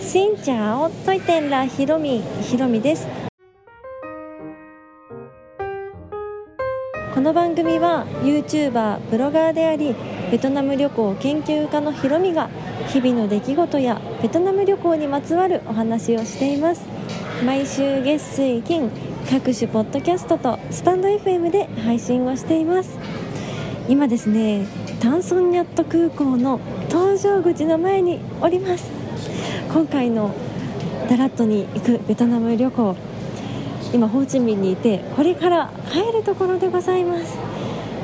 しんちゃおといてんらひろみひろみです。この番組は YouTuber ブロガーでありベトナム旅行研究家のひろみが日々の出来事やベトナム旅行にまつわるお話をしています。毎週月水金各種ポッドキャストとスタンド FM で配信をしています。今ですねタンソンニャット空港の搭乗口の前におります。今回のダラットに行くベトナム旅行今ホーチミンにいてこれから帰るところでございます。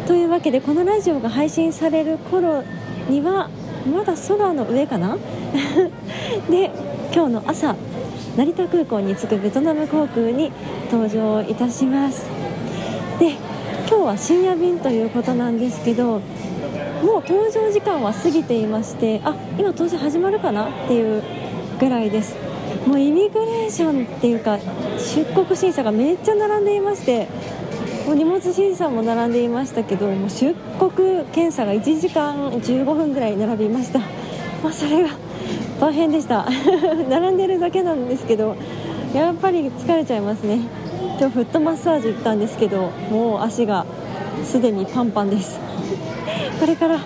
というわけでこのラジオが配信される頃にはまだ空の上かな？で今日の朝成田空港に着くベトナム航空に搭乗いたします。で今日は深夜便ということなんですけどもう搭乗時間は過ぎていましてあ今搭乗始まるかな？っていうぐらいです。もうイミグレーションっていうか出国審査がめっちゃ並んでいましてもう荷物審査も並んでいましたけどもう出国検査が1時間15分ぐらい並びました、まあ、それが大変でした。並んでるだけなんですけどやっぱり疲れちゃいますね。今日フットマッサージ行ったんですけどもう足がすでにパンパンです。これから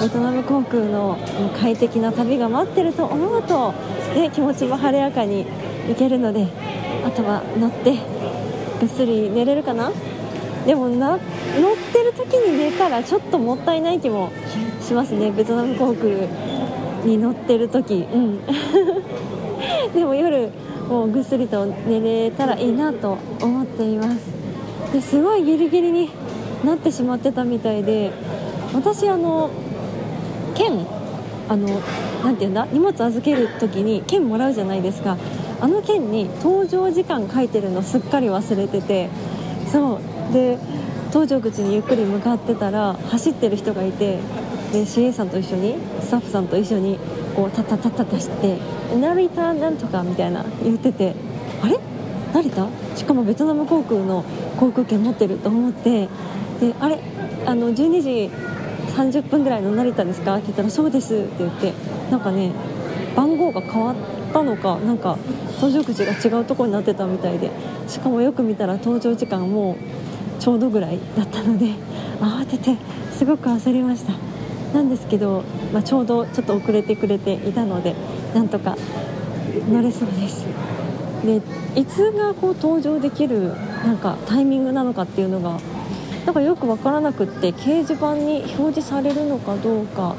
ベトナム航空の快適な旅が待ってると思うと、ね、気持ちも晴れやかに行けるのであとは乗ってぐっすり寝れるかな？でもな乗ってる時に寝たらちょっともったいない気もしますね。ベトナム航空に乗ってる時。うん。でも夜もうぐっすりと寝れたらいいなと思っています。ですごいギリギリになってしまってたみたいで私あの券あのなんて言うんだ荷物預ける時に券もらうじゃないですか。あの券に搭乗時間書いてるのすっかり忘れてて。そう。で搭乗口にゆっくり向かってたら走ってる人がいてで CA さんと一緒にスタッフさんと一緒にこうタッタタッタッして「成田なんとか」みたいな言ってて「あれ成田しかもベトナム航空の航空券持ってる」と思ってで「あれあの12時30分ぐらいの成田ですか?」って言ったら「そうです」って言ってなんかね番号が変わったのかなんか搭乗口が違うとこになってたみたいでしかもよく見たら搭乗時間もちょうどぐらいだったので 慌ててすごく焦りましたなんですけど、まあ、ちょうどちょっと遅れてくれていたのでなんとか乗れそうですでいつがこう登場できるなんかタイミングなのかっていうのがなんかよく分からなくって掲示板に表示されるのかどうか、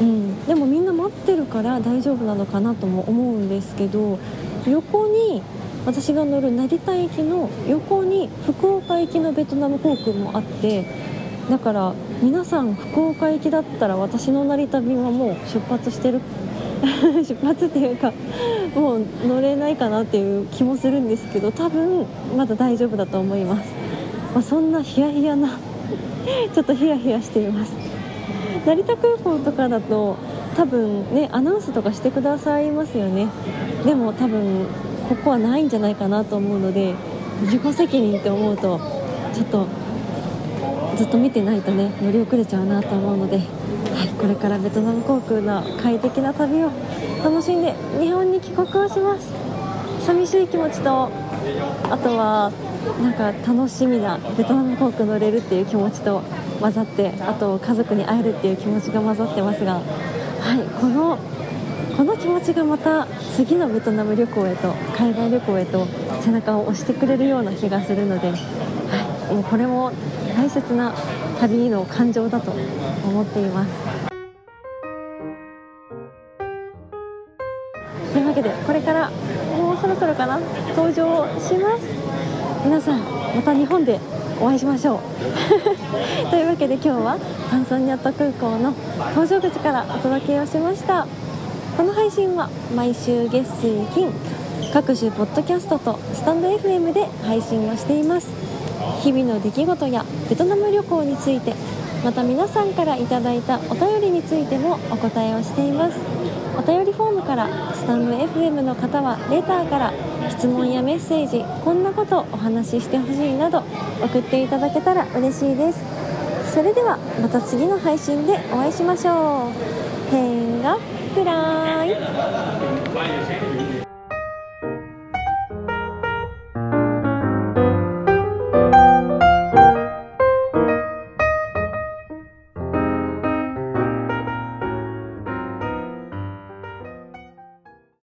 うん、でもみんな待ってるから大丈夫なのかなとも思うんですけど横に私が乗る成田駅の横に福岡行きのベトナム航空もあってだから皆さん福岡行きだったら私の成田便はもう出発してる。出発っていうかもう乗れないかなっていう気もするんですけど多分まだ大丈夫だと思います、まあ、そんなヒヤヒヤな ちょっとヒヤヒヤしています。成田空港とかだと多分ねアナウンスとかしてくださいますよね。でも多分ここはないんじゃないかなと思うので自己責任って思うとちょっとずっと見てないとね乗り遅れちゃうなと思うので、はい、これからベトナム航空の快適な旅を楽しんで日本に帰国をします。寂しい気持ちとあとはなんか楽しみなベトナム航空乗れるっていう気持ちと混ざってあと家族に会えるっていう気持ちが混ざってますが、はい、このこの気持ちがまた次のベトナム旅行へと海外旅行へと背中を押してくれるような気がするので、はい、もうこれも大切な旅の感情だと思っています。というわけでこれからもうそろそろかな登場します。皆さんまた日本でお会いしましょう。というわけで今日はタンソニャット空港の搭乗口からお届けをしました。この配信は毎週月水金各種ポッドキャストとスタンド FM で配信をしています。日々の出来事やベトナム旅行についてまた皆さんからいただいたお便りについてもお答えをしています。お便りフォームからスタンド FM の方はレターから質問やメッセージこんなことお話ししてほしいなど送っていただけたら嬉しいです。それではまた次の配信でお会いしましょう。変がくらい。